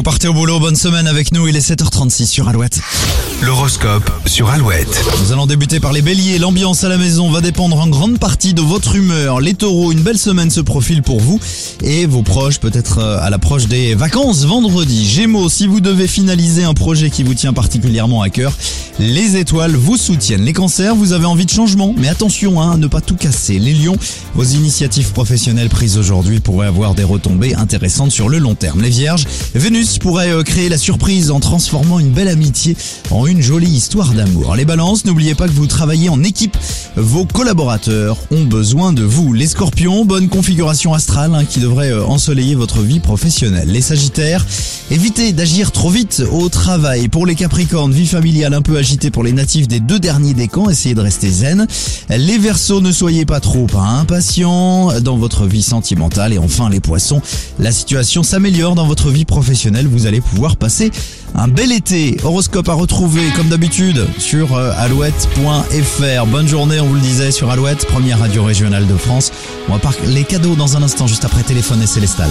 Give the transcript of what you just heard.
Vous partez au boulot, bonne semaine avec nous, il est 7h36 sur Alouette. L'horoscope sur Alouette. Nous allons débuter par les béliers. L'ambiance à la maison va dépendre en grande partie de votre humeur. Les taureaux, une belle semaine se profile pour vous et vos proches, peut-être euh, à l'approche des vacances vendredi. Gémeaux, si vous devez finaliser un projet qui vous tient particulièrement à cœur, les étoiles vous soutiennent. Les cancers, vous avez envie de changement, mais attention hein, à ne pas tout casser. Les lions, vos initiatives professionnelles prises aujourd'hui pourraient avoir des retombées intéressantes sur le long terme. Les vierges, Vénus pourrait euh, créer la surprise en transformant une belle amitié en une jolie histoire d'amour. Les balances, n'oubliez pas que vous travaillez en équipe. Vos collaborateurs ont besoin de vous. Les scorpions, bonne configuration astrale hein, qui devrait euh, ensoleiller votre vie professionnelle. Les sagittaires, évitez d'agir trop vite au travail. Pour les capricornes, vie familiale un peu agitée pour les natifs des deux derniers décans, essayez de rester zen. Les versos, ne soyez pas trop impatients dans votre vie sentimentale. Et enfin les poissons, la situation s'améliore dans votre vie professionnelle. Vous allez pouvoir passer un bel été. Horoscope à retrouver comme d'habitude sur euh, alouette.fr. Bonne journée, on vous le disait sur Alouette, première radio régionale de France. On va parler les cadeaux dans un instant juste après téléphone et Célestal.